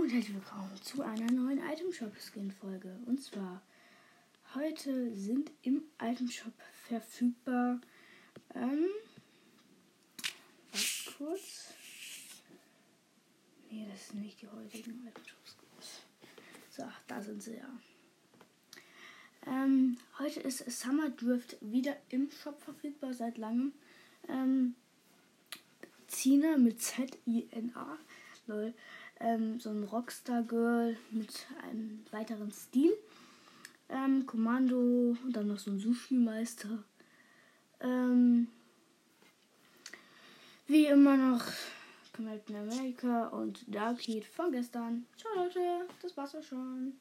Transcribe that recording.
Hallo und herzlich willkommen zu einer neuen Item Shop Skin Folge. Und zwar heute sind im Item Shop verfügbar. Ähm, was kurz. Nee, das sind nicht die heutigen Item Shop Skins. So, da sind sie ja. Ähm, heute ist Summer Drift wieder im Shop verfügbar seit langem. Ähm, Zina mit Z-I-N-A. Lol ähm, so ein Rockstar-Girl mit einem weiteren Stil. Ähm, Kommando und dann noch so ein Sushi-Meister. Ähm, wie immer noch Captain America und Dark Heat von gestern. Ciao Leute, das war's auch schon.